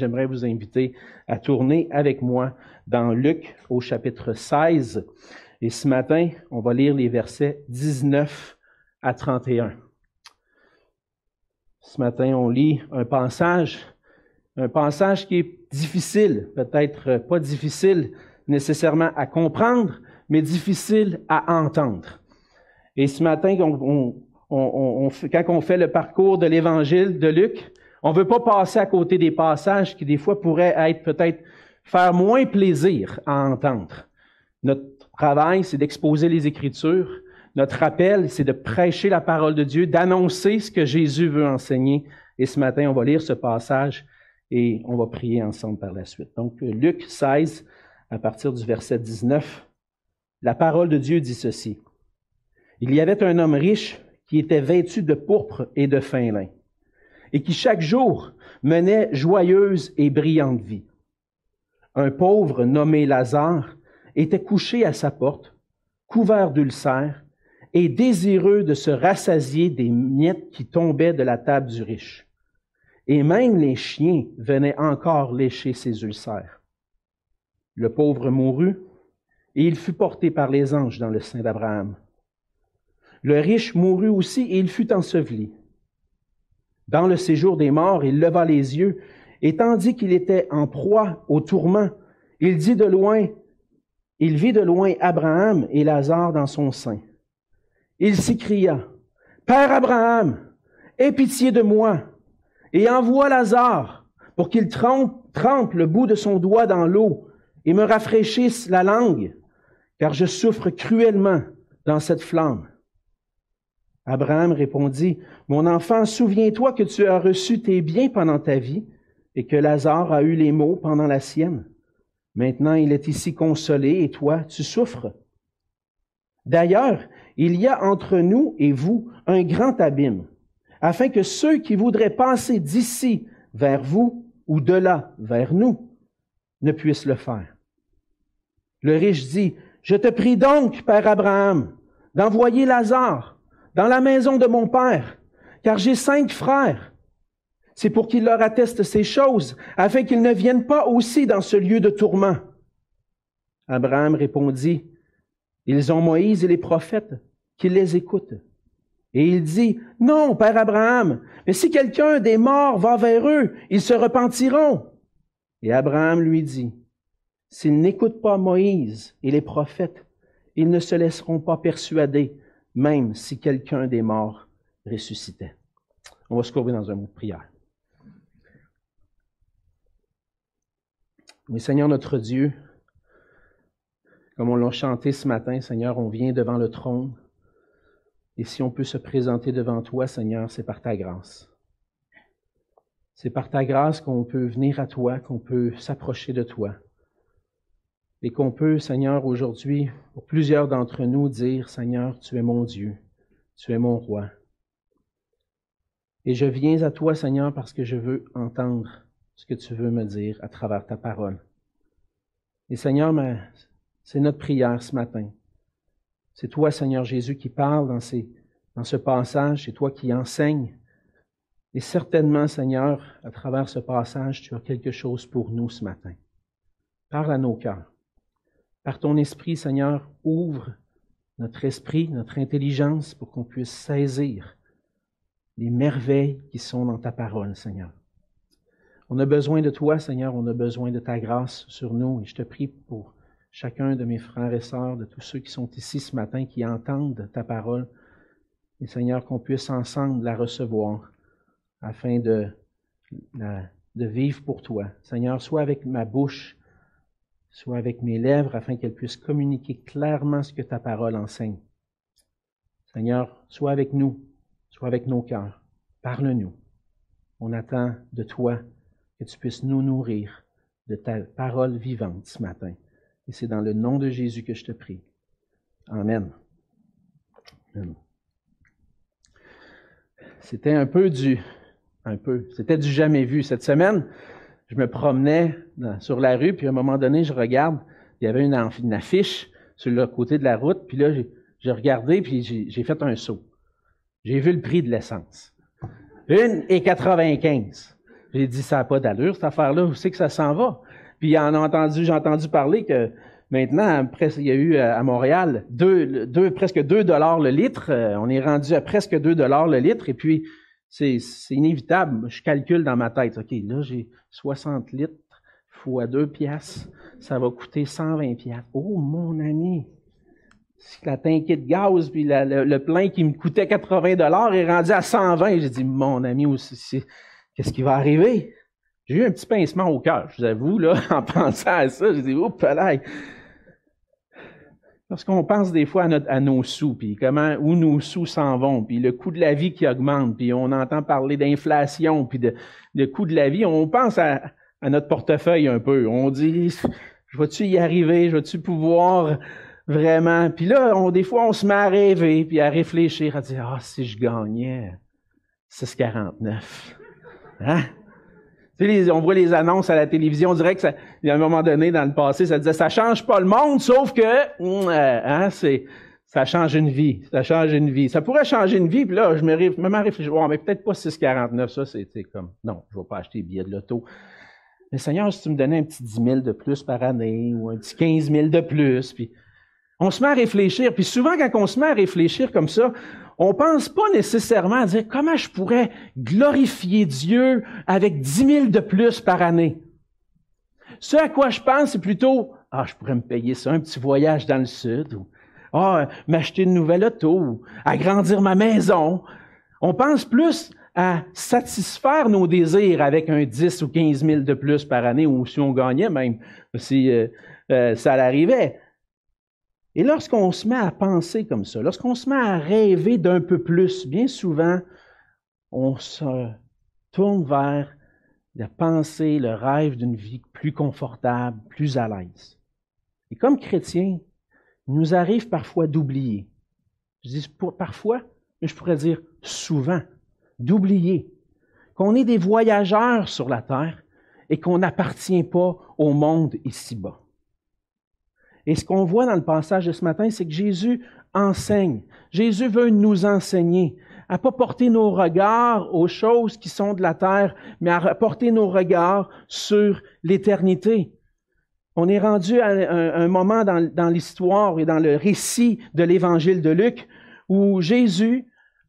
J'aimerais vous inviter à tourner avec moi dans Luc au chapitre 16. Et ce matin, on va lire les versets 19 à 31. Ce matin, on lit un passage, un passage qui est difficile, peut-être pas difficile nécessairement à comprendre, mais difficile à entendre. Et ce matin, quand on fait le parcours de l'évangile de Luc, on ne veut pas passer à côté des passages qui, des fois, pourraient être peut-être faire moins plaisir à entendre. Notre travail, c'est d'exposer les Écritures. Notre appel, c'est de prêcher la parole de Dieu, d'annoncer ce que Jésus veut enseigner. Et ce matin, on va lire ce passage et on va prier ensemble par la suite. Donc, Luc 16, à partir du verset 19, la parole de Dieu dit ceci. Il y avait un homme riche qui était vêtu de pourpre et de fin lin et qui chaque jour menait joyeuse et brillante vie. Un pauvre nommé Lazare était couché à sa porte, couvert d'ulcères et désireux de se rassasier des miettes qui tombaient de la table du riche. Et même les chiens venaient encore lécher ses ulcères. Le pauvre mourut, et il fut porté par les anges dans le sein d'Abraham. Le riche mourut aussi, et il fut enseveli. Dans le séjour des morts, il leva les yeux, et tandis qu'il était en proie au tourment, il dit de loin, il vit de loin Abraham et Lazare dans son sein. Il s'écria, Père Abraham, aie pitié de moi, et envoie Lazare pour qu'il trempe, trempe le bout de son doigt dans l'eau et me rafraîchisse la langue, car je souffre cruellement dans cette flamme. Abraham répondit, Mon enfant, souviens-toi que tu as reçu tes biens pendant ta vie et que Lazare a eu les maux pendant la sienne. Maintenant, il est ici consolé et toi, tu souffres. D'ailleurs, il y a entre nous et vous un grand abîme, afin que ceux qui voudraient passer d'ici vers vous ou de là vers nous ne puissent le faire. Le riche dit, Je te prie donc, Père Abraham, d'envoyer Lazare dans la maison de mon Père, car j'ai cinq frères. C'est pour qu'il leur atteste ces choses, afin qu'ils ne viennent pas aussi dans ce lieu de tourment. Abraham répondit, Ils ont Moïse et les prophètes, qu'ils les écoutent. Et il dit, Non, Père Abraham, mais si quelqu'un des morts va vers eux, ils se repentiront. Et Abraham lui dit, S'ils n'écoutent pas Moïse et les prophètes, ils ne se laisseront pas persuader, même si quelqu'un des morts ressuscitait. On va se courber dans un mot de prière. Mais Seigneur notre Dieu, comme on l'a chanté ce matin, Seigneur, on vient devant le trône. Et si on peut se présenter devant toi, Seigneur, c'est par ta grâce. C'est par ta grâce qu'on peut venir à toi, qu'on peut s'approcher de toi et qu'on peut, Seigneur, aujourd'hui, pour plusieurs d'entre nous, dire, Seigneur, tu es mon Dieu, tu es mon roi. Et je viens à toi, Seigneur, parce que je veux entendre ce que tu veux me dire à travers ta parole. Et Seigneur, c'est notre prière ce matin. C'est toi, Seigneur Jésus, qui parle dans, dans ce passage, c'est toi qui enseignes. Et certainement, Seigneur, à travers ce passage, tu as quelque chose pour nous ce matin. Parle à nos cœurs. Par ton esprit, Seigneur, ouvre notre esprit, notre intelligence pour qu'on puisse saisir les merveilles qui sont dans ta parole, Seigneur. On a besoin de toi, Seigneur, on a besoin de ta grâce sur nous et je te prie pour chacun de mes frères et sœurs, de tous ceux qui sont ici ce matin, qui entendent ta parole. Et Seigneur, qu'on puisse ensemble la recevoir afin de, de vivre pour toi. Seigneur, sois avec ma bouche soit avec mes lèvres afin qu'elles puissent communiquer clairement ce que ta parole enseigne. Seigneur, sois avec nous, sois avec nos cœurs, parle-nous. On attend de toi que tu puisses nous nourrir de ta parole vivante ce matin. Et c'est dans le nom de Jésus que je te prie. Amen. C'était un peu du, un peu, c'était du jamais vu cette semaine je me promenais sur la rue, puis à un moment donné, je regarde, il y avait une, affiche sur le côté de la route, puis là, j'ai regardé, puis j'ai fait un saut. J'ai vu le prix de l'essence. Une et 95. J'ai dit, ça n'a pas d'allure, cette affaire-là, où c'est que ça s'en va? Puis en entendu, j'ai entendu parler que maintenant, il y a eu à Montréal deux, deux, presque 2 dollars le litre. Euh, on est rendu à presque 2 dollars le litre. Et puis, c'est inévitable. Je calcule dans ma tête. OK, là, j'ai 60 litres fois 2 piastres. Ça va coûter 120 piastres. Oh, mon ami! La tanké de gaz, puis le, plein qui me coûtait 80 dollars est rendu à 120. J'ai dit, mon ami, qu'est-ce qui va arriver? J'ai eu un petit pincement au cœur, je vous avoue, là, en pensant à ça. J'ai dit, oups, là. Lorsqu'on pense des fois à, nos sous, puis comment, où nos sous s'en vont, puis le coût de la vie qui augmente, puis on entend parler d'inflation, puis de, de coût de la vie, on pense à, notre portefeuille un peu. On dit, je vais-tu y arriver, je vais-tu pouvoir vraiment. Puis là, on, des fois, on se met à rêver, puis à réfléchir, à dire, ah, si je gagnais 6,49. Hein? On voit les annonces à la télévision, on dirait que a un moment donné dans le passé, ça disait ça change pas le monde, sauf que hum, euh, hein, ça change une vie, ça change une vie. Ça pourrait changer une vie, puis là, je me, me réfléchis, mais peut-être pas 6,49, ça, c'est comme, non, je vais pas acheter des billets de loto. Mais Seigneur, si tu me donnais un petit 10 000 de plus par année, ou un petit 15 000 de plus, puis on se met à réfléchir, puis souvent quand on se met à réfléchir comme ça, on pense pas nécessairement à dire comment je pourrais glorifier Dieu avec dix mille de plus par année? Ce à quoi je pense, c'est plutôt, ah, je pourrais me payer ça, un petit voyage dans le sud, ou, ah, m'acheter une nouvelle auto, ou agrandir ma maison. On pense plus à satisfaire nos désirs avec un 10 ou 15 000 de plus par année, ou si on gagnait même, si euh, euh, ça l'arrivait. Et lorsqu'on se met à penser comme ça, lorsqu'on se met à rêver d'un peu plus, bien souvent, on se tourne vers la pensée, le rêve d'une vie plus confortable, plus à l'aise. Et comme chrétiens, il nous arrive parfois d'oublier. Je dis parfois, mais je pourrais dire souvent, d'oublier qu'on est des voyageurs sur la terre et qu'on n'appartient pas au monde ici-bas. Et ce qu'on voit dans le passage de ce matin, c'est que Jésus enseigne. Jésus veut nous enseigner à pas porter nos regards aux choses qui sont de la terre, mais à porter nos regards sur l'éternité. On est rendu à un, moment dans, l'histoire et dans le récit de l'évangile de Luc où Jésus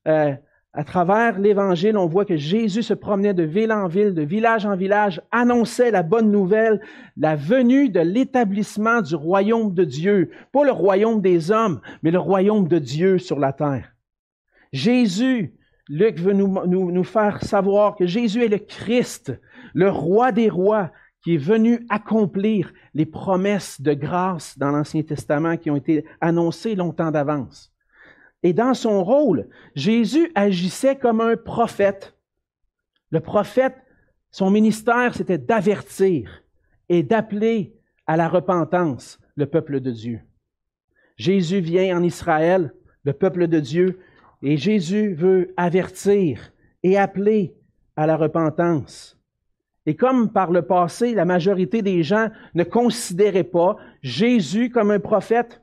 euh, à travers l'Évangile, on voit que Jésus se promenait de ville en ville, de village en village, annonçait la bonne nouvelle, la venue de l'établissement du royaume de Dieu. Pas le royaume des hommes, mais le royaume de Dieu sur la terre. Jésus, Luc veut nous, nous, nous faire savoir que Jésus est le Christ, le roi des rois, qui est venu accomplir les promesses de grâce dans l'Ancien Testament qui ont été annoncées longtemps d'avance. Et dans son rôle, Jésus agissait comme un prophète. Le prophète, son ministère, c'était d'avertir et d'appeler à la repentance le peuple de Dieu. Jésus vient en Israël, le peuple de Dieu, et Jésus veut avertir et appeler à la repentance. Et comme par le passé, la majorité des gens ne considéraient pas Jésus comme un prophète,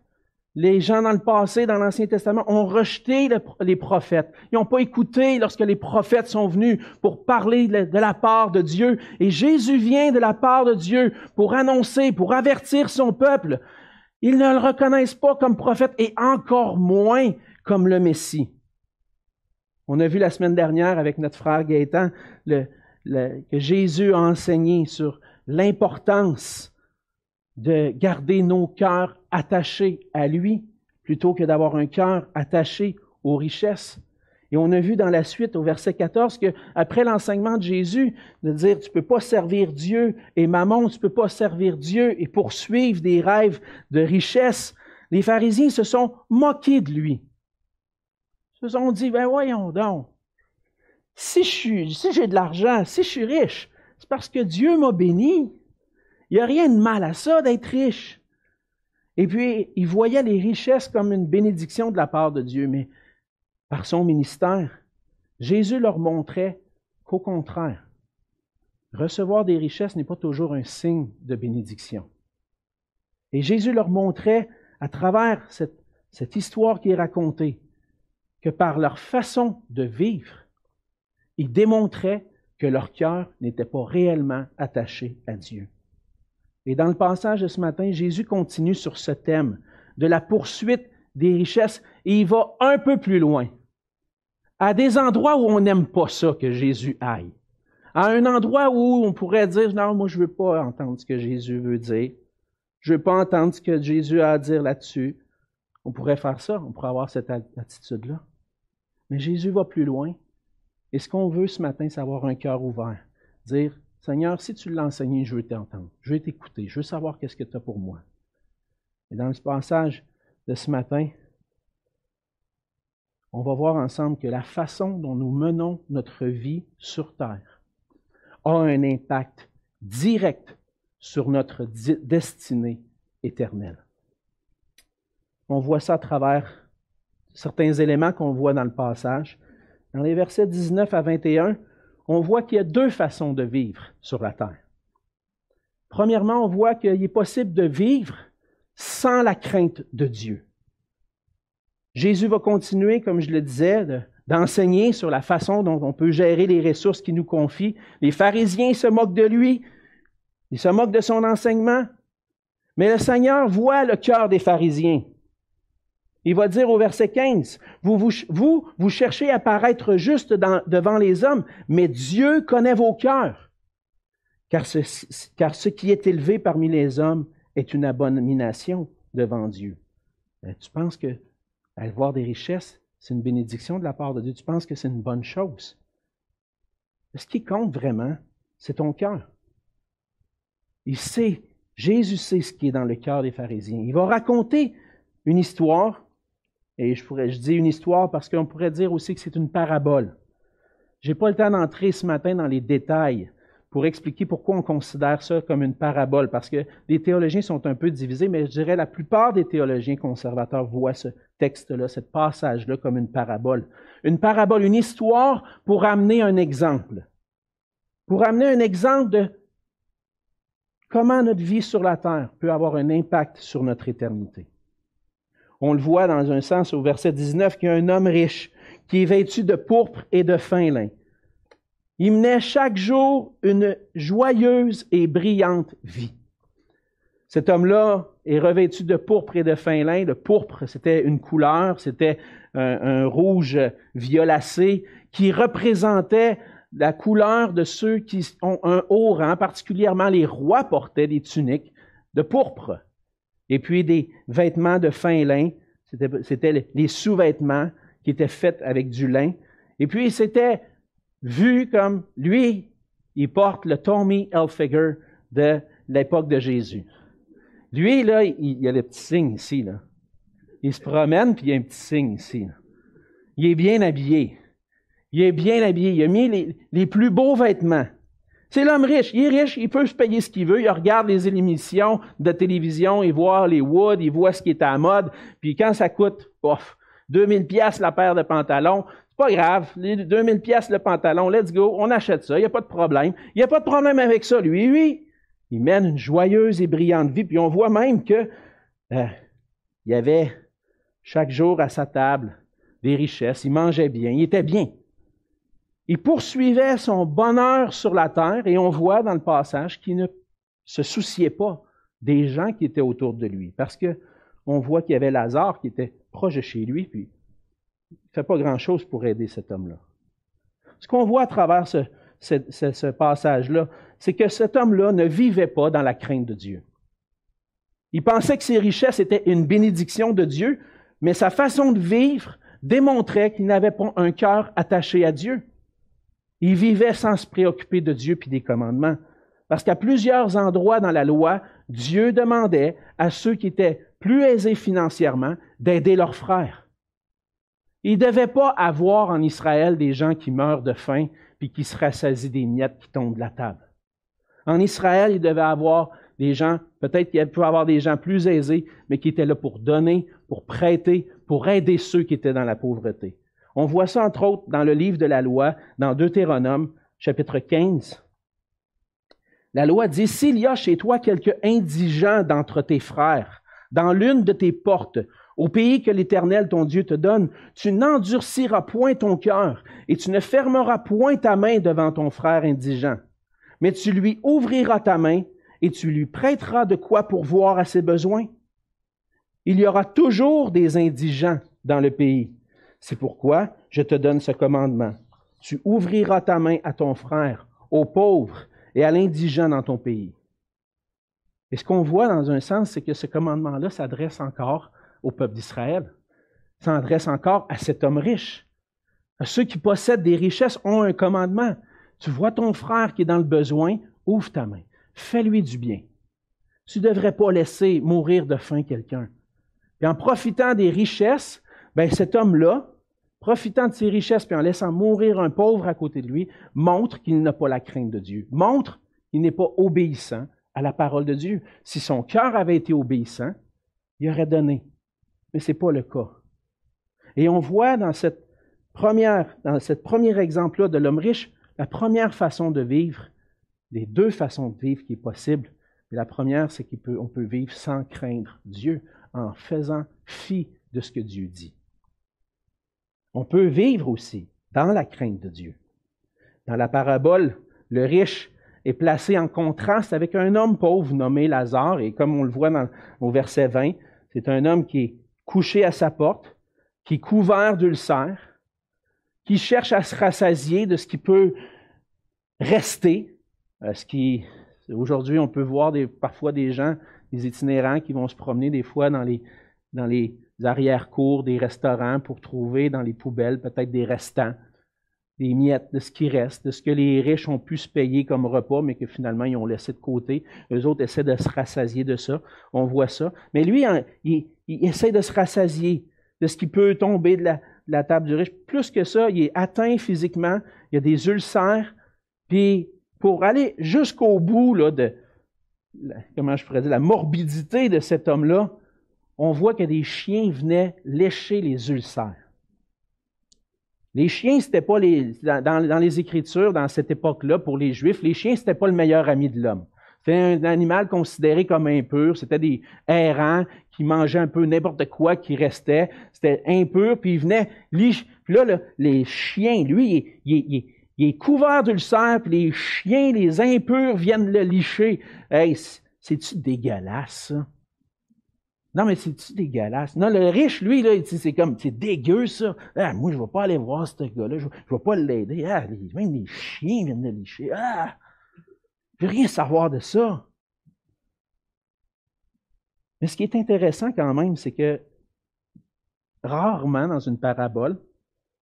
les gens dans le passé, dans l'Ancien Testament, ont rejeté les prophètes. Ils n'ont pas écouté lorsque les prophètes sont venus pour parler de la part de Dieu. Et Jésus vient de la part de Dieu pour annoncer, pour avertir son peuple. Ils ne le reconnaissent pas comme prophète et encore moins comme le Messie. On a vu la semaine dernière avec notre frère Gaétan que Jésus a enseigné sur l'importance de garder nos cœurs attachés à lui plutôt que d'avoir un cœur attaché aux richesses. Et on a vu dans la suite au verset 14 que après l'enseignement de Jésus de dire tu peux pas servir Dieu et maman, tu peux pas servir Dieu et poursuivre des rêves de richesse, les pharisiens se sont moqués de lui. Ils se sont dit ben voyons donc. Si j'ai de l'argent, si je suis riche, c'est parce que Dieu m'a béni. Il n'y a rien de mal à ça d'être riche. Et puis, il voyait les richesses comme une bénédiction de la part de Dieu, mais par son ministère, Jésus leur montrait qu'au contraire, recevoir des richesses n'est pas toujours un signe de bénédiction. Et Jésus leur montrait, à travers cette, cette histoire qui est racontée, que par leur façon de vivre, ils démontraient que leur cœur n'était pas réellement attaché à Dieu. Et dans le passage de ce matin, Jésus continue sur ce thème de la poursuite des richesses et il va un peu plus loin. À des endroits où on n'aime pas ça que Jésus aille. À un endroit où on pourrait dire, non, moi je veux pas entendre ce que Jésus veut dire. Je veux pas entendre ce que Jésus a à dire là-dessus. On pourrait faire ça, on pourrait avoir cette attitude-là. Mais Jésus va plus loin. Et ce qu'on veut ce matin, c'est avoir un cœur ouvert. Dire, Seigneur, si tu l'as enseigné, je veux t'entendre. Je veux t'écouter. Je veux savoir qu'est-ce que tu as pour moi. Et dans ce passage de ce matin, on va voir ensemble que la façon dont nous menons notre vie sur terre a un impact direct sur notre destinée éternelle. On voit ça à travers certains éléments qu'on voit dans le passage. Dans les versets 19 à 21, on voit qu'il y a deux façons de vivre sur la terre. Premièrement, on voit qu'il est possible de vivre sans la crainte de Dieu. Jésus va continuer, comme je le disais, d'enseigner sur la façon dont on peut gérer les ressources qu'il nous confie. Les pharisiens se moquent de lui, ils se moquent de son enseignement, mais le Seigneur voit le cœur des pharisiens. Il va dire au verset 15, vous, vous, cherchez à paraître juste devant les hommes, mais Dieu connaît vos cœurs. Car ce, car ce qui est élevé parmi les hommes est une abomination devant Dieu. Euh, tu penses que avoir des richesses, c'est une bénédiction de la part de Dieu? Tu penses que c'est une bonne chose? Ce qui compte vraiment, c'est ton cœur. Il sait, Jésus sait ce qui est dans le cœur des pharisiens. Il va raconter une histoire et je dis une histoire parce qu'on pourrait dire aussi que c'est une parabole. Je n'ai pas le temps d'entrer ce matin dans les détails pour expliquer pourquoi on considère ça comme une parabole, parce que les théologiens sont un peu divisés, mais je dirais la plupart des théologiens conservateurs voient ce texte-là, ce passage-là comme une parabole. Une parabole, une histoire pour amener un exemple. Pour amener un exemple de comment notre vie sur la terre peut avoir un impact sur notre éternité. On le voit dans un sens au verset 19 qu'il y a un homme riche qui est vêtu de pourpre et de fin lin. Il menait chaque jour une joyeuse et brillante vie. Cet homme-là est revêtu de pourpre et de fin lin. Le pourpre, c'était une couleur, c'était un, rouge violacé qui représentait la couleur de ceux qui ont un haut rang, particulièrement les rois portaient des tuniques de pourpre. Et puis des vêtements de fin lin, c'était les sous-vêtements qui étaient faits avec du lin. Et puis c'était vu comme lui, il porte le Tommy Hilfiger de l'époque de Jésus. Lui, là, il, y a le petit signe ici, là. Il se promène, puis il y a un petit signe ici. Il est bien habillé. Il est bien habillé. Il a mis les plus beaux vêtements. C'est l'homme riche. Il est riche, il peut se payer ce qu'il veut. Il regarde les émissions de télévision, il voit les woods, il voit ce qui est à la mode. Puis quand ça coûte, pof, 2000 pièces la paire de pantalons, c'est pas grave. Les 2000 pièces le pantalon, let's go, on achète ça. Il n'y a pas de problème. Il n'y a pas de problème avec ça. Lui, oui, il mène une joyeuse et brillante vie. Puis on voit même que euh, il y avait chaque jour à sa table des richesses. Il mangeait bien. Il était bien. Il poursuivait son bonheur sur la terre et on voit dans le passage qu'il ne se souciait pas des gens qui étaient autour de lui. Parce que on voit qu'il y avait Lazare qui était proche de chez lui, puis il ne fait pas grand-chose pour aider cet homme-là. Ce qu'on voit à travers ce, ce passage-là, c'est que cet homme-là ne vivait pas dans la crainte de Dieu. Il pensait que ses richesses étaient une bénédiction de Dieu, mais sa façon de vivre démontrait qu'il n'avait pas un cœur attaché à Dieu. Il vivait sans se préoccuper de Dieu puis des commandements. Parce qu'à plusieurs endroits dans la loi, Dieu demandait à ceux qui étaient plus aisés financièrement d'aider leurs frères. Il ne devait pas avoir en Israël des gens qui meurent de faim puis qui se rassasient des miettes qui tombent de la table. En Israël, il devait avoir des gens, peut-être qu'il pouvait avoir des gens plus aisés, mais qui étaient là pour donner, pour prêter, pour aider ceux qui étaient dans la pauvreté. On voit ça, entre autres, dans le livre de la loi, dans Deutéronome, chapitre 15. La loi dit, s'il y a chez toi quelque indigent d'entre tes frères, dans l'une de tes portes, au pays que l'Éternel ton Dieu te donne, tu n'endurciras point ton cœur et tu ne fermeras point ta main devant ton frère indigent, mais tu lui ouvriras ta main et tu lui prêteras de quoi pourvoir à ses besoins. Il y aura toujours des indigents dans le pays. C'est pourquoi je te donne ce commandement. Tu ouvriras ta main à ton frère, aux pauvres et à l'indigent dans ton pays. Et ce qu'on voit dans un sens, c'est que ce commandement-là s'adresse encore au peuple d'Israël, s'adresse encore à cet homme riche. À ceux qui possèdent des richesses ont un commandement. Tu vois ton frère qui est dans le besoin, ouvre ta main, fais-lui du bien. Tu ne devrais pas laisser mourir de faim quelqu'un. Et en profitant des richesses, ben cet homme-là, profitant de ses richesses puis en laissant mourir un pauvre à côté de lui, montre qu'il n'a pas la crainte de Dieu, montre qu'il n'est pas obéissant à la parole de Dieu. Si son cœur avait été obéissant, il aurait donné. Mais ce n'est pas le cas. Et on voit dans cette première, cet premier exemple-là de l'homme riche, la première façon de vivre, les deux façons de vivre qui est possible. la première, c'est qu'on peut vivre sans craindre Dieu, en faisant fi de ce que Dieu dit. On peut vivre aussi dans la crainte de Dieu. Dans la parabole, le riche est placé en contraste avec un homme pauvre nommé Lazare, et comme on le voit dans, au verset 20, c'est un homme qui est couché à sa porte, qui est couvert d'ulcères, qui cherche à se rassasier de ce qui peut rester, euh, aujourd'hui on peut voir parfois des gens, des itinérants qui vont se promener des fois dans les arrière-cours des restaurants pour trouver dans les poubelles peut-être des restants, des miettes de ce qui reste, de ce que les riches ont pu se payer comme repas, mais que finalement ils ont laissé de côté. Eux autres essaient de se rassasier de ça. On voit ça. Mais lui, il, essaie de se rassasier de ce qui peut tomber de la, table du riche. Plus que ça, il est atteint physiquement, il a des ulcères, puis pour aller jusqu'au bout là, de, comment je pourrais dire, la morbidité de cet homme-là, on voit que des chiens venaient lécher les ulcères. Les chiens, c'était pas les, dans, les Écritures, dans cette époque-là, pour les Juifs, les chiens, c'était pas le meilleur ami de l'homme. C'était un animal considéré comme impur. C'était des errants qui mangeaient un peu n'importe quoi qui restait. C'était impur, puis ils venaient. Puis là, les chiens, lui, il, est couvert d'ulcères, puis les chiens, les impurs, viennent le licher. Hey, c'est-tu dégueulasse, ça? Non, mais c'est-tu dégueulasse? Non, le riche, lui, là, c'est comme, c'est dégueu, ça. Ah, moi, je ne vais pas aller voir ce gars-là, je ne vais pas l'aider. Ah, même les chiens viennent de licher. Ah! Je veux rien savoir de ça. Mais ce qui est intéressant quand même, c'est que rarement dans une parabole,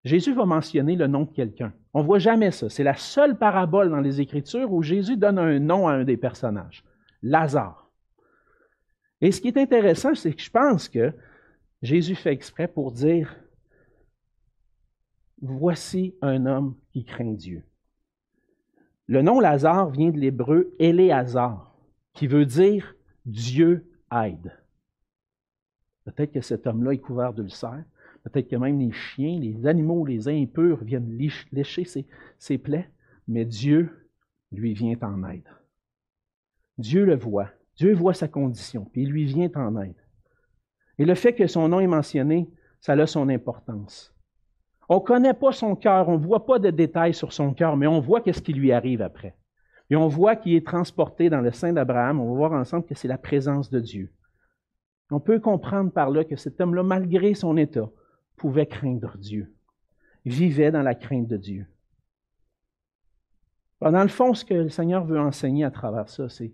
Jésus va mentionner le nom de quelqu'un. On ne voit jamais ça. C'est la seule parabole dans les Écritures où Jésus donne un nom à un des personnages. Lazare. Et ce qui est intéressant, c'est que je pense que Jésus fait exprès pour dire, voici un homme qui craint Dieu. Le nom Lazare vient de l'hébreu Éléazar, qui veut dire Dieu aide. Peut-être que cet homme-là est couvert d'ulcères. Peut-être que même les chiens, les animaux, les impurs viennent lécher ses, ses plaies. Mais Dieu lui vient en aide. Dieu le voit. Dieu voit sa condition, puis il lui vient en aide. Et le fait que son nom est mentionné, ça a son importance. On ne connaît pas son cœur, on ne voit pas de détails sur son cœur, mais on voit qu'est-ce qui lui arrive après. Et on voit qu'il est transporté dans le sein d'Abraham. On va voir ensemble que c'est la présence de Dieu. On peut comprendre par là que cet homme-là, malgré son état, pouvait craindre Dieu. vivait dans la crainte de Dieu. dans le fond, ce que le Seigneur veut enseigner à travers ça, c'est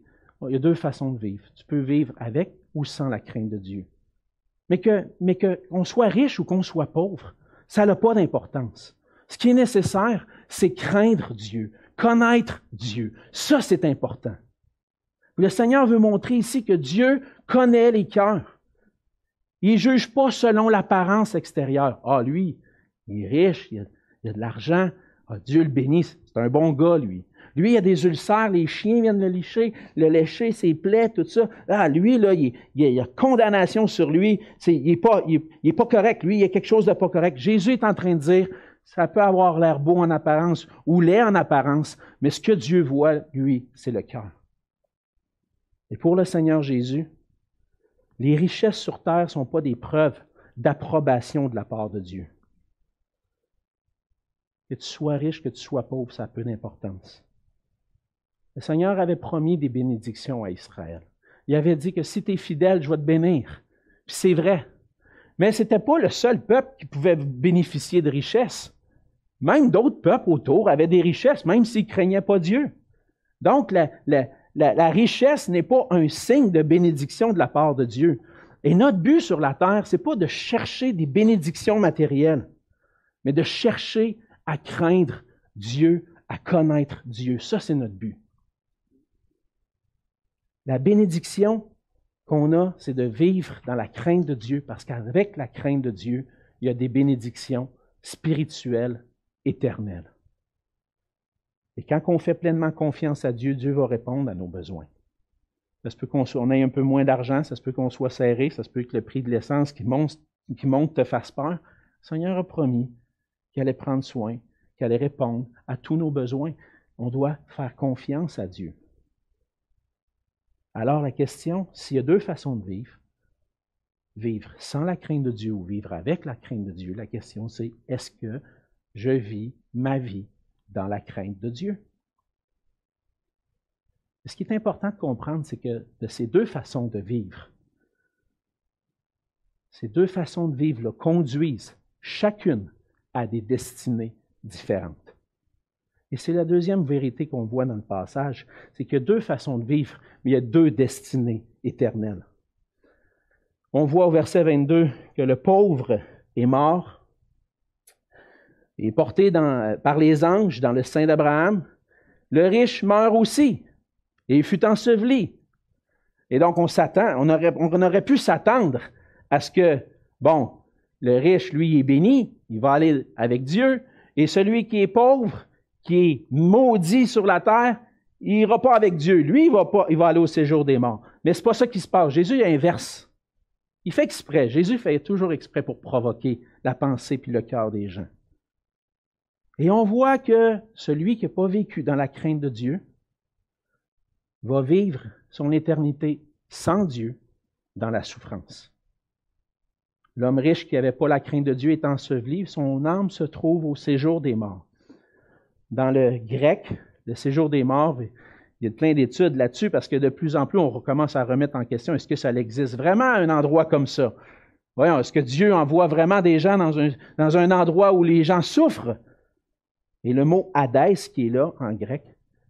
il y a deux façons de vivre. Tu peux vivre avec ou sans la crainte de Dieu. Mais que, mais qu'on soit riche ou qu'on soit pauvre, ça n'a pas d'importance. Ce qui est nécessaire, c'est craindre Dieu, connaître Dieu. Ça, c'est important. Le Seigneur veut montrer ici que Dieu connaît les cœurs. Il ne juge pas selon l'apparence extérieure. Ah, lui, il est riche, il a, a de l'argent. Ah, Dieu le bénisse. C'est un bon gars, lui. Lui, il a des ulcères, les chiens viennent le lécher, le lécher, ses plaies, tout ça. Ah, lui, là, il, y a condamnation sur lui. il n'est pas, pas correct. Lui, il y a quelque chose de pas correct. Jésus est en train de dire, ça peut avoir l'air beau en apparence ou laid en apparence, mais ce que Dieu voit, lui, c'est le cœur. Et pour le Seigneur Jésus, les richesses sur terre ne sont pas des preuves d'approbation de la part de Dieu. Que tu sois riche, que tu sois pauvre, ça a peu d'importance. Le Seigneur avait promis des bénédictions à Israël. Il avait dit que si tu es fidèle, je vais te bénir. Puis c'est vrai. Mais ce n'était pas le seul peuple qui pouvait bénéficier de richesses. Même d'autres peuples autour avaient des richesses, même s'ils ne craignaient pas Dieu. Donc, la, richesse n'est pas un signe de bénédiction de la part de Dieu. Et notre but sur la terre, c'est pas de chercher des bénédictions matérielles, mais de chercher à craindre Dieu, à connaître Dieu. Ça, c'est notre but. La bénédiction qu'on a, c'est de vivre dans la crainte de Dieu, parce qu'avec la crainte de Dieu, il y a des bénédictions spirituelles éternelles. Et quand on fait pleinement confiance à Dieu, Dieu va répondre à nos besoins. Ça se peut qu'on ait un peu moins d'argent, ça se peut qu'on soit serré, ça se peut que le prix de l'essence qui monte, qui monte te fasse peur. Le Seigneur a promis qu'il allait prendre soin, qu'il allait répondre à tous nos besoins. On doit faire confiance à Dieu. Alors la question, s'il y a deux façons de vivre, vivre sans la crainte de Dieu ou vivre avec la crainte de Dieu, la question c'est est-ce que je vis ma vie dans la crainte de Dieu? Ce qui est important de comprendre, c'est que de ces deux façons de vivre, ces deux façons de vivre conduisent chacune à des destinées différentes. Et c'est la deuxième vérité qu'on voit dans le passage, c'est qu'il y a deux façons de vivre, mais il y a deux destinées éternelles. On voit au verset 22 que le pauvre est mort, est porté par les anges dans le sein d'Abraham. Le riche meurt aussi et il fut enseveli. Et donc, on s'attend, on aurait pu s'attendre à ce que, bon, le riche, lui, est béni, il va aller avec Dieu, et celui qui est pauvre, qui est maudit sur la terre, il n'ira pas avec Dieu. Lui, il va, pas, il va aller au séjour des morts. Mais ce n'est pas ça qui se passe. Jésus il inverse. Il fait exprès. Jésus fait toujours exprès pour provoquer la pensée puis le cœur des gens. Et on voit que celui qui n'a pas vécu dans la crainte de Dieu, va vivre son éternité sans Dieu dans la souffrance. L'homme riche qui n'avait pas la crainte de Dieu est enseveli, son âme se trouve au séjour des morts. Dans le grec, le séjour des morts, il y a plein d'études là-dessus parce que de plus en plus, on recommence à remettre en question est-ce que ça existe vraiment un endroit comme ça? Voyons, est-ce que Dieu envoie vraiment des gens dans un, dans un endroit où les gens souffrent? Et le mot Hadès qui est là en grec,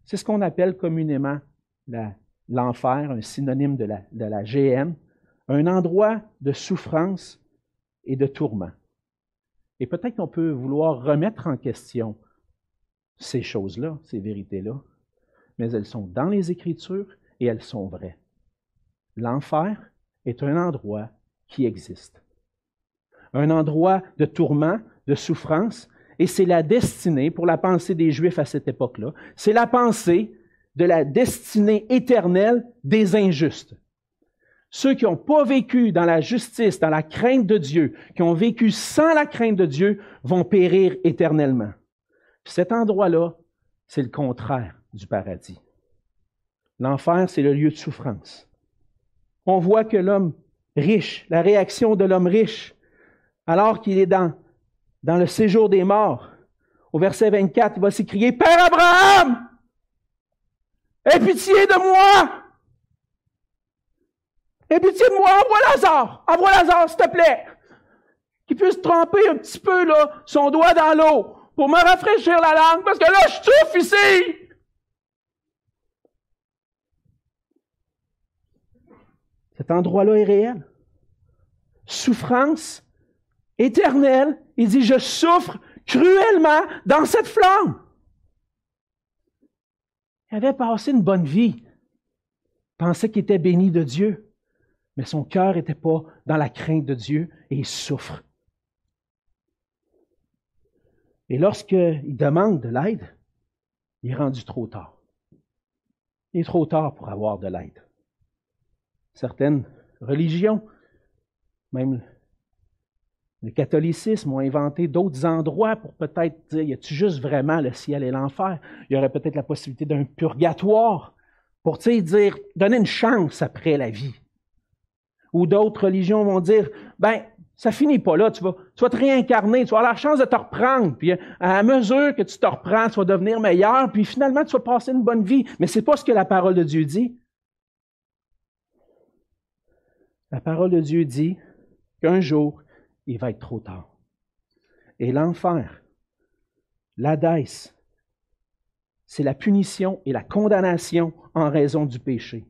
c'est ce qu'on appelle communément l'enfer, un synonyme de la, de la GN, un endroit de souffrance et de tourment. Et peut-être qu'on peut vouloir remettre en question ces choses-là, ces vérités-là, mais elles sont dans les Écritures et elles sont vraies. L'enfer est un endroit qui existe. Un endroit de tourment, de souffrance, et c'est la destinée, pour la pensée des Juifs à cette époque-là, c'est la pensée de la destinée éternelle des injustes. Ceux qui n'ont pas vécu dans la justice, dans la crainte de Dieu, qui ont vécu sans la crainte de Dieu, vont périr éternellement. Cet endroit-là, c'est le contraire du paradis. L'enfer, c'est le lieu de souffrance. On voit que l'homme riche, la réaction de l'homme riche, alors qu'il est dans, dans le séjour des morts, au verset 24, il va s'écrier, Père Abraham, Aie pitié de moi! Aie pitié de moi, envoie Lazare! Envoie Lazare, s'il te plaît! Qu'il puisse tremper un petit peu là, son doigt dans l'eau pour me rafraîchir la langue, parce que là, je souffre ici! Cet endroit-là est réel. Souffrance éternelle. Il dit, je souffre cruellement dans cette flamme. Il avait passé une bonne vie, pensait qu'il était béni de Dieu, mais son cœur n'était pas dans la crainte de Dieu et il souffre. Et lorsqu'il demande de l'aide, il est rendu trop tard. Il est trop tard pour avoir de l'aide. Certaines religions, même le catholicisme ont inventé d'autres endroits pour peut-être dire, y a-tu juste vraiment le ciel et l'enfer? Il y aurait peut-être la possibilité d'un purgatoire pour dire, donner une chance après la vie. Ou d'autres religions vont dire, ben, Ça finit pas là. Tu vas, tu vas te réincarner, tu vas avoir la chance de te reprendre. Puis à mesure que tu te reprends, tu vas devenir meilleur. Puis finalement, tu vas passer une bonne vie. Mais c'est pas ce que la parole de Dieu dit. La parole de Dieu dit qu'un jour, il va être trop tard. Et l'enfer, l'Hadès, c'est la punition et la condamnation en raison du péché.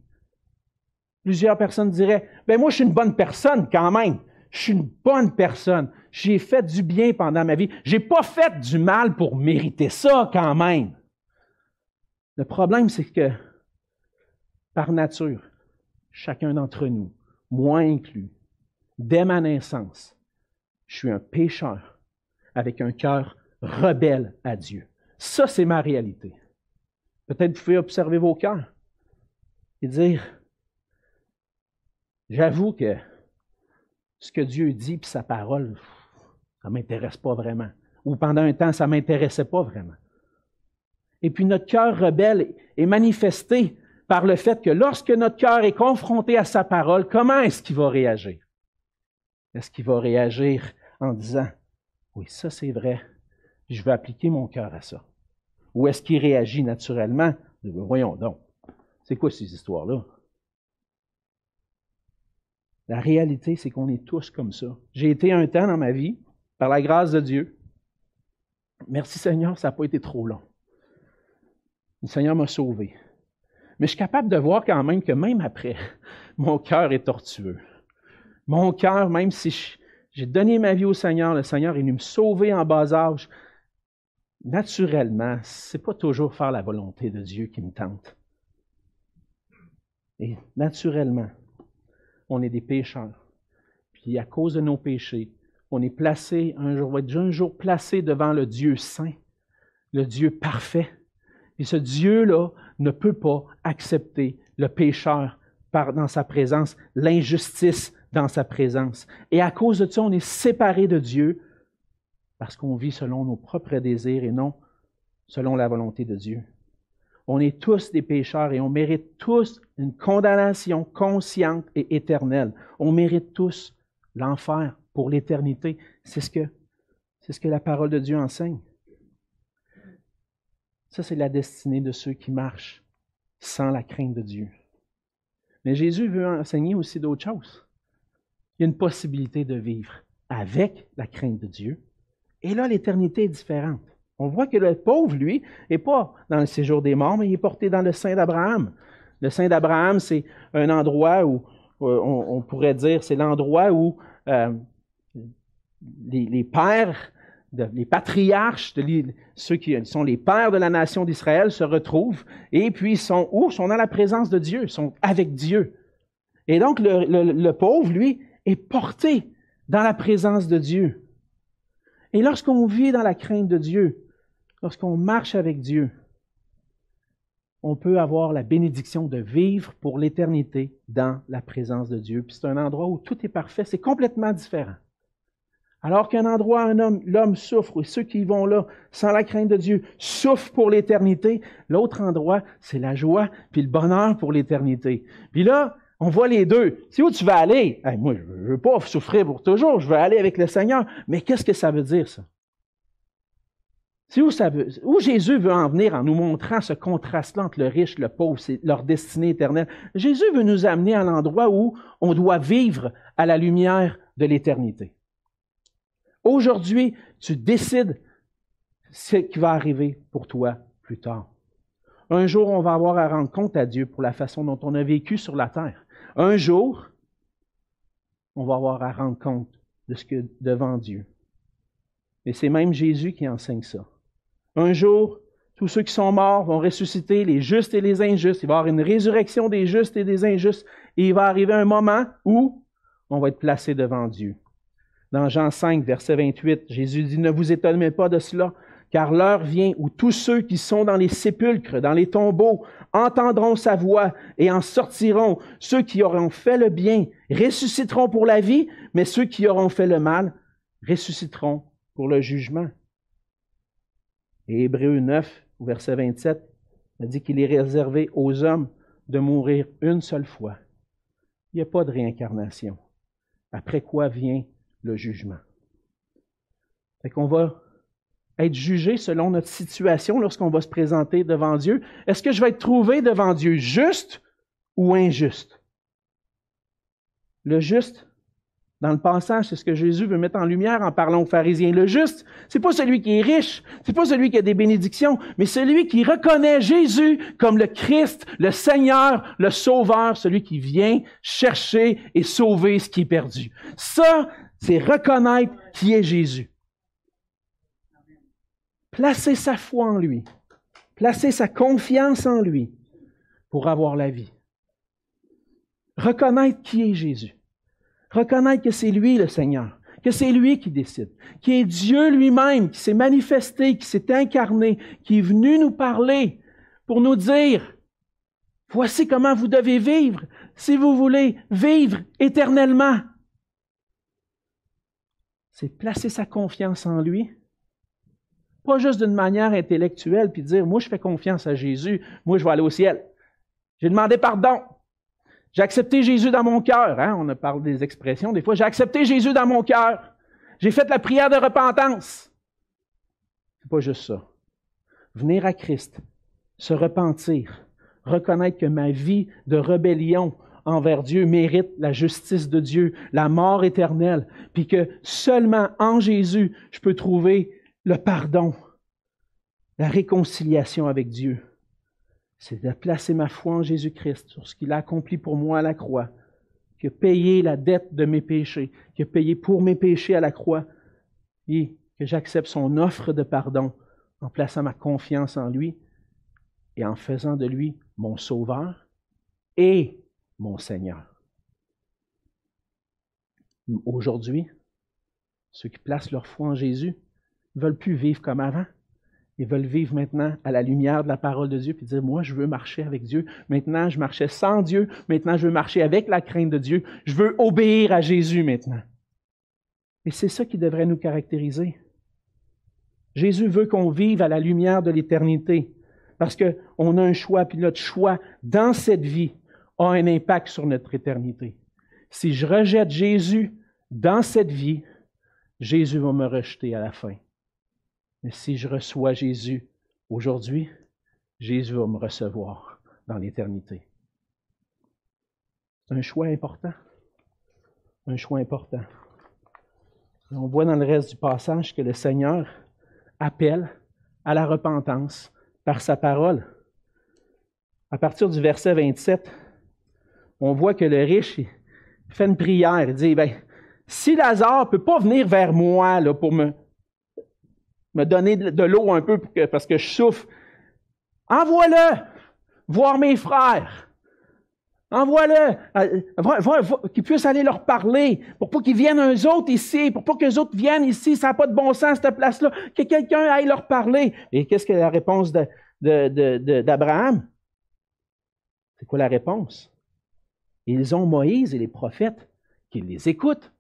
Plusieurs personnes diraient, ben moi je suis une bonne personne quand même. Je suis une bonne personne. J'ai fait du bien pendant ma vie. J'ai pas fait du mal pour mériter ça quand même. Le problème, c'est que par nature, chacun d'entre nous, moi inclus, dès ma naissance, je suis un pécheur avec un cœur rebelle à Dieu. Ça, c'est ma réalité. Peut-être vous pouvez observer vos cœurs et dire, j'avoue que ce que Dieu dit puis sa parole, ça ne m'intéresse pas vraiment. Ou pendant un temps, ça ne m'intéressait pas vraiment. Et puis notre cœur rebelle est manifesté par le fait que lorsque notre cœur est confronté à sa parole, comment est-ce qu'il va réagir? Est-ce qu'il va réagir en disant, oui, ça c'est vrai, je vais appliquer mon cœur à ça? Ou est-ce qu'il réagit naturellement? Voyons donc, c'est quoi ces histoires-là? La réalité, c'est qu'on est tous comme ça. J'ai été un temps dans ma vie, par la grâce de Dieu. Merci Seigneur, ça n'a pas été trop long. Le Seigneur m'a sauvé. Mais je suis capable de voir quand même que même après, mon cœur est tortueux. Mon cœur, même si j'ai donné ma vie au Seigneur, le Seigneur est venu me sauver en bas âge, naturellement, ce n'est pas toujours faire la volonté de Dieu qui me tente. Et naturellement, on est des pécheurs. Puis à cause de nos péchés, on est placé, un jour, va être un jour placé devant le Dieu saint, le Dieu parfait. Et ce Dieu-là ne peut pas accepter le pécheur dans sa présence, l'injustice dans sa présence. Et à cause de ça, on est séparé de Dieu parce qu'on vit selon nos propres désirs et non selon la volonté de Dieu. On est tous des pécheurs et on mérite tous une condamnation consciente et éternelle. On mérite tous l'enfer pour l'éternité. C'est ce que la parole de Dieu enseigne. Ça, c'est la destinée de ceux qui marchent sans la crainte de Dieu. Mais Jésus veut enseigner aussi d'autres choses. Il y a une possibilité de vivre avec la crainte de Dieu et là, l'éternité est différente. On voit que le pauvre, lui, n'est pas dans le séjour des morts, mais il est porté dans le sein d'Abraham. Le sein d'Abraham, c'est un endroit où, euh, on, pourrait dire, c'est l'endroit où euh, les, pères, les patriarches, ceux qui sont les pères de la nation d'Israël se retrouvent et puis sont où? Sont dans la présence de Dieu, sont avec Dieu. Et donc, le pauvre, lui, est porté dans la présence de Dieu. Et lorsqu'on vit dans la crainte de Dieu, lorsqu'on marche avec Dieu, on peut avoir la bénédiction de vivre pour l'éternité dans la présence de Dieu. Puis c'est un endroit où tout est parfait, c'est complètement différent. Alors qu'un endroit, un homme, l'homme souffre, et ceux qui vont là, sans la crainte de Dieu, souffrent pour l'éternité. L'autre endroit, c'est la joie, puis le bonheur pour l'éternité. Puis là, on voit les deux. C'est où tu vas aller? moi, je ne veux pas souffrir pour toujours, je veux aller avec le Seigneur. Mais qu'est-ce que ça veut dire, ça? C'est où, où Jésus veut en venir en nous montrant ce contraste-là entre le riche le pauvre, c'est leur destinée éternelle. Jésus veut nous amener à l'endroit où on doit vivre à la lumière de l'éternité. Aujourd'hui, tu décides ce qui va arriver pour toi plus tard. Un jour, on va avoir à rendre compte à Dieu pour la façon dont on a vécu sur la terre. Un jour, on va avoir à rendre compte de ce que devant Dieu. Et c'est même Jésus qui enseigne ça. Un jour, tous ceux qui sont morts vont ressusciter, les justes et les injustes. Il va y avoir une résurrection des justes et des injustes. Et il va arriver un moment où on va être placé devant Dieu. Dans Jean 5, verset 28, Jésus dit, ne vous étonnez pas de cela, car l'heure vient où tous ceux qui sont dans les sépulcres, dans les tombeaux, entendront sa voix et en sortiront. Ceux qui auront fait le bien ressusciteront pour la vie, mais ceux qui auront fait le mal ressusciteront pour le jugement. Et Hébreu 9, verset 27, a dit qu'il est réservé aux hommes de mourir une seule fois. Il n'y a pas de réincarnation. Après quoi vient le jugement. Fait qu'on va être jugé selon notre situation lorsqu'on va se présenter devant Dieu. Est-ce que je vais être trouvé devant Dieu juste ou injuste? Le juste, dans le passage, c'est ce que Jésus veut mettre en lumière en parlant aux pharisiens. Le juste, c'est pas celui qui est riche, c'est pas celui qui a des bénédictions, mais celui qui reconnaît Jésus comme le Christ, le Seigneur, le Sauveur, celui qui vient chercher et sauver ce qui est perdu. Ça, c'est reconnaître qui est Jésus. Placer sa foi en lui, placer sa confiance en lui pour avoir la vie. Reconnaître qui est Jésus. Reconnaître que c'est lui le Seigneur, que c'est lui qui décide, qui est Dieu lui-même, qui s'est manifesté, qui s'est incarné, qui est venu nous parler pour nous dire, voici comment vous devez vivre si vous voulez vivre éternellement. C'est placer sa confiance en lui pas juste d'une manière intellectuelle, puis dire, moi je fais confiance à Jésus, moi je vais aller au ciel. J'ai demandé pardon. J'ai accepté Jésus dans mon cœur. Hein? On a parlé des expressions des fois. J'ai accepté Jésus dans mon cœur. J'ai fait la prière de repentance. C'est pas juste ça. Venir à Christ, se repentir, reconnaître que ma vie de rébellion envers Dieu mérite la justice de Dieu, la mort éternelle, puis que seulement en Jésus, je peux trouver le pardon, la réconciliation avec Dieu. C'est de placer ma foi en Jésus-Christ, sur ce qu'il a accompli pour moi à la croix, qui a payé la dette de mes péchés, qui a payé pour mes péchés à la croix, et que j'accepte son offre de pardon en plaçant ma confiance en lui et en faisant de lui mon sauveur et mon Seigneur. Aujourd'hui, ceux qui placent leur foi en Jésus, ne veulent plus vivre comme avant. Ils veulent vivre maintenant à la lumière de la parole de Dieu, puis dire, moi, je veux marcher avec Dieu. Maintenant, je marchais sans Dieu. Maintenant, je veux marcher avec la crainte de Dieu. Je veux obéir à Jésus maintenant. Et c'est ça qui devrait nous caractériser. Jésus veut qu'on vive à la lumière de l'éternité, parce qu'on a un choix, puis notre choix dans cette vie a un impact sur notre éternité. Si je rejette Jésus dans cette vie, Jésus va me rejeter à la fin. Mais si je reçois Jésus aujourd'hui, Jésus va me recevoir dans l'éternité. Un choix important. Un choix important. on voit dans le reste du passage que le Seigneur appelle à la repentance par sa parole. À partir du verset 27, on voit que le riche fait une prière. Il dit, ben, si Lazare ne peut pas venir vers moi pour me, me donner de l'eau un peu parce que je souffre. Envoie-le voir mes frères. Envoie-le, euh, qu'ils puissent aller leur parler, pour pas qu'ils viennent eux autres ici, pour pas qu'eux autres viennent ici, ça n'a pas de bon sens cette place-là, que quelqu'un aille leur parler. Et qu'est-ce que la réponse d'Abraham? C'est quoi la réponse? Ils ont Moïse et les prophètes qui les écoutent.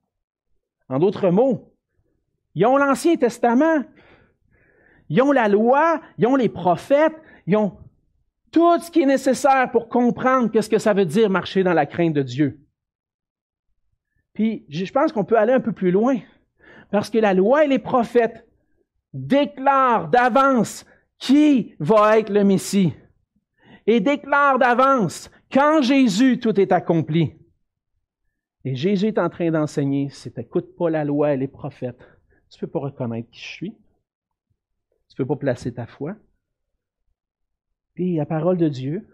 En d'autres mots, ils ont l'Ancien Testament, ils ont la loi, ils ont les prophètes, ils ont tout ce qui est nécessaire pour comprendre qu'est-ce que ça veut dire marcher dans la crainte de Dieu. Puis, je pense qu'on peut aller un peu plus loin, parce que la loi et les prophètes déclarent d'avance qui va être le Messie et déclarent d'avance quand Jésus tout est accompli. Et Jésus est en train d'enseigner, c'est écoute pas la loi et les prophètes. Tu peux pas reconnaître qui je suis. Tu ne peux pas placer ta foi. Puis la parole de Dieu,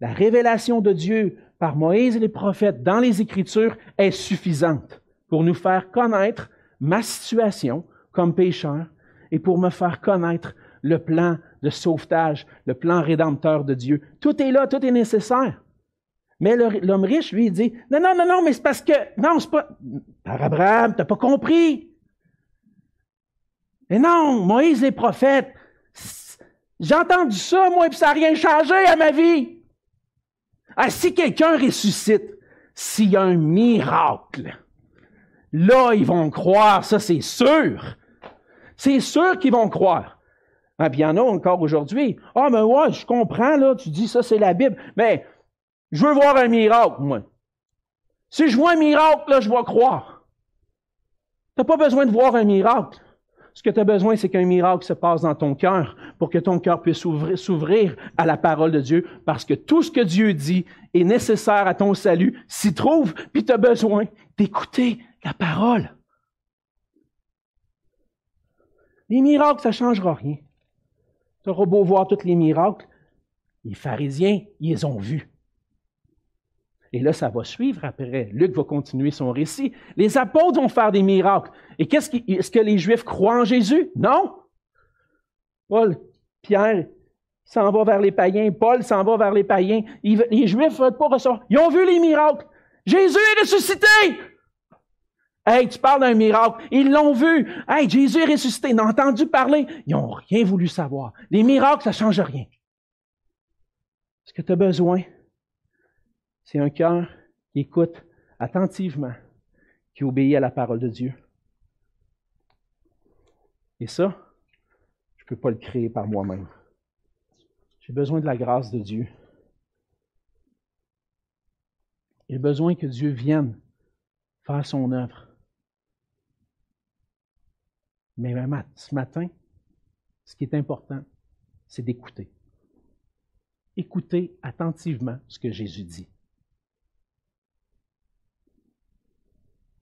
la révélation de Dieu par Moïse et les prophètes dans les Écritures est suffisante pour nous faire connaître ma situation comme pécheur et pour me faire connaître le plan de sauvetage, le plan rédempteur de Dieu. Tout est là, tout est nécessaire. Mais l'homme riche, lui, il dit, non, non, non, non, mais c'est parce que, non, c'est pas, par Abraham, t'as pas compris. Mais non, Moïse est prophète. J'ai entendu ça, moi, et ça n'a rien changé à ma vie. Ah, si quelqu'un ressuscite, s'il y a un miracle, là, ils vont croire, ça c'est sûr. C'est sûr qu'ils vont croire. Ah, puis il y en a encore aujourd'hui. Ah, mais ouais, je comprends, là, tu dis ça, c'est la Bible. Mais je veux voir un miracle, moi. Si je vois un miracle, là, je vais croire. Tu n'as pas besoin de voir un miracle. Ce que tu as besoin, c'est qu'un miracle se passe dans ton cœur pour que ton cœur puisse s'ouvrir à la parole de Dieu, parce que tout ce que Dieu dit est nécessaire à ton salut, s'y trouve, puis tu as besoin d'écouter la parole. Les miracles, ça ne changera rien. Tu auras beau voir tous les miracles, les pharisiens, ils les ont vus. Et là, ça va suivre après. Luc va continuer son récit. Les apôtres vont faire des miracles. Et qu'est-ce est-ce que les Juifs croient en Jésus? Non. Paul, Pierre s'en va vers les païens. Paul s'en va vers les païens. les Juifs ne veulent pas recevoir. Ils ont vu les miracles. Jésus est ressuscité! Hey, tu parles d'un miracle. Ils l'ont vu. Hey, Jésus est ressuscité. Ils entendu parler. Ils n'ont rien voulu savoir. Les miracles, ça ne change rien. Ce que tu as besoin, c'est un cœur qui écoute attentivement, qui obéit à la parole de Dieu. Et ça, je ne peux pas le créer par moi-même. J'ai besoin de la grâce de Dieu. J'ai besoin que Dieu vienne faire son œuvre. Mais ce matin, ce qui est important, c'est d'écouter. Écouter attentivement ce que Jésus dit.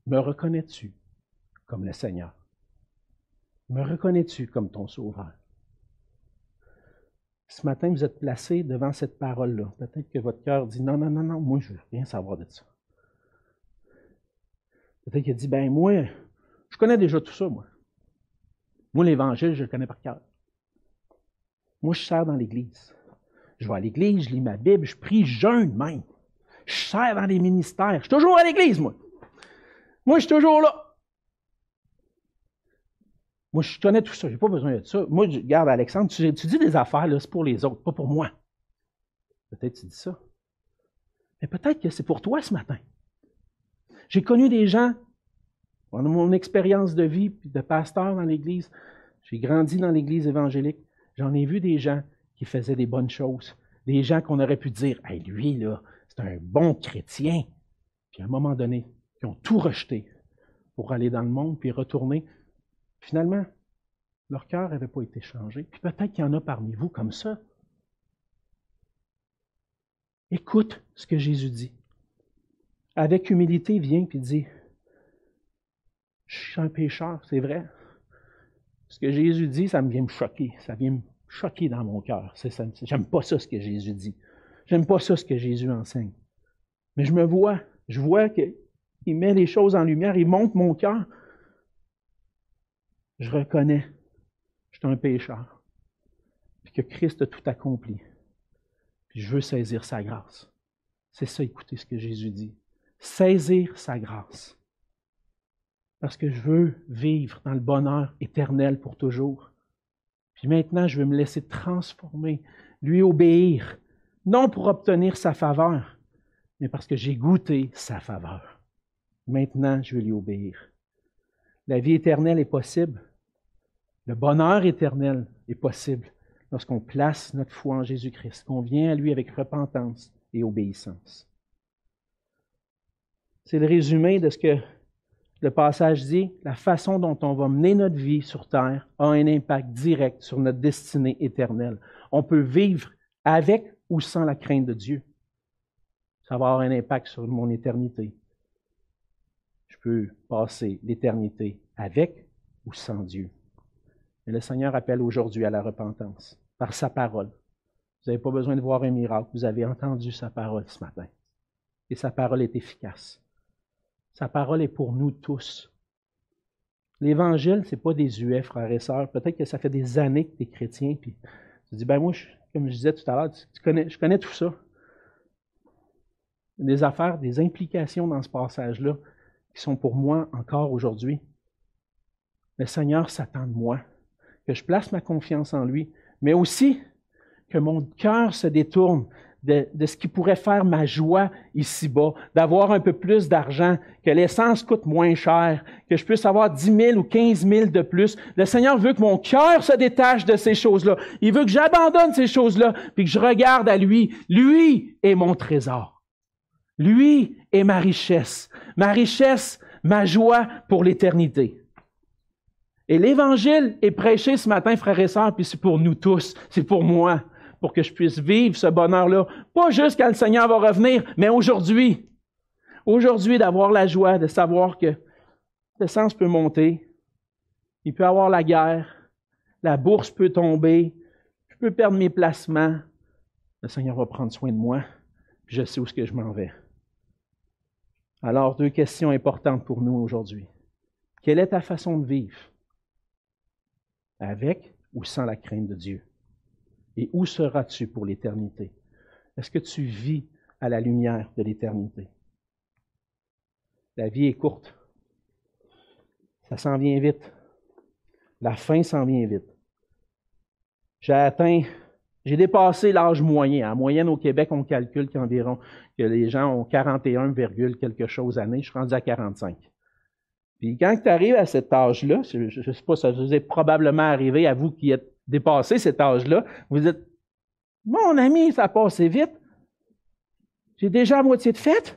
Me reconnais-tu comme le Seigneur? Me reconnais-tu comme ton Sauveur? Ce matin, vous êtes placé devant cette parole-là. Peut-être que votre cœur dit non, non, non, non, moi, je ne veux rien savoir de ça. Peut-être qu'il dit, ben moi, je connais déjà tout ça, moi. Moi, l'Évangile, je le connais par cœur. Moi, je sers dans l'Église. Je vais à l'Église, je lis ma Bible, je prie, je jeûne même. Je sers dans les ministères. Je suis toujours à l'Église, moi. Moi, je suis toujours là. Moi, je connais tout ça. Je n'ai pas besoin de ça. Moi, je, regarde, Alexandre, tu, dis des affaires, c'est pour les autres, pas pour moi. Peut-être que tu dis ça. Mais peut-être que c'est pour toi ce matin. J'ai connu des gens, pendant mon expérience de vie de pasteur dans l'Église, j'ai grandi dans l'Église évangélique, j'en ai vu des gens qui faisaient des bonnes choses, des gens qu'on aurait pu dire, hey, lui, là, c'est un bon chrétien. Puis à un moment donné, ont tout rejeté pour aller dans le monde, puis retourner. Finalement, leur cœur n'avait pas été changé. Puis peut-être qu'il y en a parmi vous comme ça. Écoute ce que Jésus dit. Avec humilité, viens et dis Je suis un pécheur, c'est vrai. Ce que Jésus dit, ça me vient me choquer. Ça vient me choquer dans mon cœur. J'aime pas ça ce que Jésus dit. J'aime pas ça ce que Jésus enseigne. Mais je me vois, je vois que il met les choses en lumière, il monte mon cœur. Je reconnais, je suis un pécheur, puis que Christ a tout accompli. Puis je veux saisir sa grâce. C'est ça, écoutez ce que Jésus dit. Saisir sa grâce. Parce que je veux vivre dans le bonheur éternel pour toujours. Puis maintenant, je veux me laisser transformer, lui obéir, non pour obtenir sa faveur, mais parce que j'ai goûté sa faveur. Maintenant, je vais lui obéir. La vie éternelle est possible. Le bonheur éternel est possible lorsqu'on place notre foi en Jésus-Christ, qu'on vient à lui avec repentance et obéissance. C'est le résumé de ce que le passage dit. La façon dont on va mener notre vie sur terre a un impact direct sur notre destinée éternelle. On peut vivre avec ou sans la crainte de Dieu. Ça va avoir un impact sur mon éternité passer l'éternité avec ou sans Dieu. Mais le Seigneur appelle aujourd'hui à la repentance par sa parole. Vous n'avez pas besoin de voir un miracle, vous avez entendu sa parole ce matin. Et sa parole est efficace. Sa parole est pour nous tous. L'Évangile, ce n'est pas des UF, frères et sœurs. Peut-être que ça fait des années que tu es chrétien, puis tu dis, ben moi, comme je disais tout à l'heure, je connais tout ça. Des affaires, des implications dans ce passage-là qui sont pour moi encore aujourd'hui. Le Seigneur s'attend de moi, que je place ma confiance en lui, mais aussi que mon cœur se détourne de, ce qui pourrait faire ma joie ici-bas, d'avoir un peu plus d'argent, que l'essence coûte moins cher, que je puisse avoir 10 000 ou 15 000 de plus. Le Seigneur veut que mon cœur se détache de ces choses-là. Il veut que j'abandonne ces choses-là, puis que je regarde à lui. Lui est mon trésor. Lui est ma richesse. Ma richesse, ma joie pour l'éternité. Et l'Évangile est prêché ce matin, frères et sœurs, puis c'est pour nous tous, c'est pour moi, pour que je puisse vivre ce bonheur-là, pas juste quand le Seigneur va revenir, mais aujourd'hui. Aujourd'hui, d'avoir la joie de savoir que l'essence peut monter, il peut avoir la guerre, la bourse peut tomber, je peux perdre mes placements. Le Seigneur va prendre soin de moi, puis je sais où est-ce que je m'en vais. Alors, deux questions importantes pour nous aujourd'hui. Quelle est ta façon de vivre? Avec ou sans la crainte de Dieu? Et où seras-tu pour l'éternité? Est-ce que tu vis à la lumière de l'éternité? La vie est courte. Ça s'en vient vite. La fin s'en vient vite. J'ai atteint, j'ai dépassé l'âge moyen. En moyenne, au Québec, on calcule qu'environ que les gens ont 41, quelque chose années. Je suis rendu à 45. Puis quand tu arrives à cet âge-là, je ne sais pas, ça vous est probablement arrivé à vous qui êtes dépassé cet âge-là, vous dites Mon ami, ça a passé vite. J'ai déjà à moitié de fête.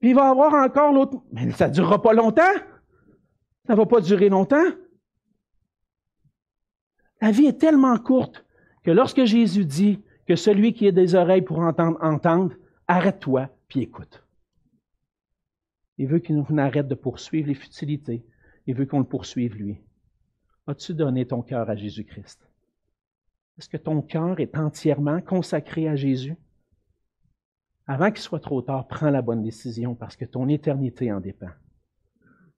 Puis il va y avoir encore l'autre. Mais ça ne durera pas longtemps. Ça ne va pas durer longtemps. La vie est tellement courte que lorsque Jésus dit que celui qui a des oreilles pour entendre, entende, arrête-toi puis écoute. Il veut qu'on arrête de poursuivre les futilités. Il veut qu'on le poursuive lui. As-tu donné ton cœur à Jésus-Christ? Est-ce que ton cœur est entièrement consacré à Jésus? Avant qu'il soit trop tard, prends la bonne décision parce que ton éternité en dépend.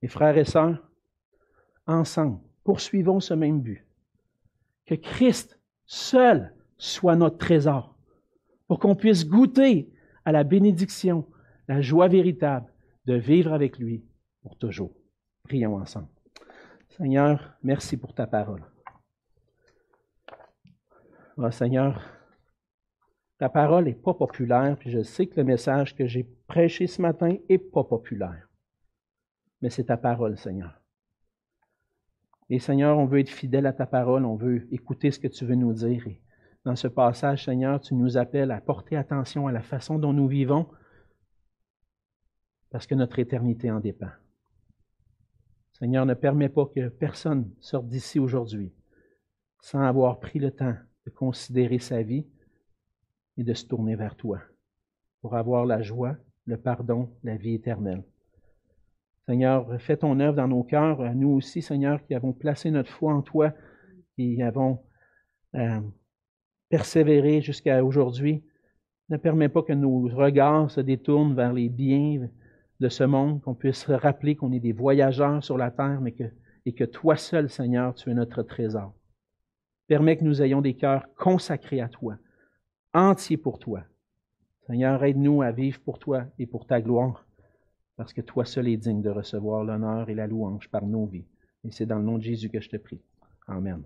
Mes frères et sœurs, ensemble, poursuivons ce même but. Que Christ seul soit notre trésor pour qu'on puisse goûter à la bénédiction, la joie véritable de vivre avec lui pour toujours. Prions ensemble. Seigneur, merci pour ta parole. Oh, Seigneur, ta parole n'est pas populaire, puis je sais que le message que j'ai prêché ce matin n'est pas populaire. Mais c'est ta parole, Seigneur. Et Seigneur, on veut être fidèle à ta parole, on veut écouter ce que tu veux nous dire. Et dans ce passage, Seigneur, tu nous appelles à porter attention à la façon dont nous vivons, parce que notre éternité en dépend. Seigneur, ne permets pas que personne sorte d'ici aujourd'hui sans avoir pris le temps de considérer sa vie et de se tourner vers toi pour avoir la joie, le pardon, la vie éternelle. Seigneur, fais ton œuvre dans nos cœurs, à nous aussi, Seigneur, qui avons placé notre foi en toi, qui avons euh, persévéré jusqu'à aujourd'hui. Ne permets pas que nos regards se détournent vers les biens, de ce monde, qu'on puisse se rappeler qu'on est des voyageurs sur la terre, mais et que toi seul, Seigneur, tu es notre trésor. Permets que nous ayons des cœurs consacrés à toi, entiers pour toi. Seigneur, aide-nous à vivre pour toi et pour ta gloire, parce que toi seul es digne de recevoir l'honneur et la louange par nos vies. Et c'est dans le nom de Jésus que je te prie. Amen.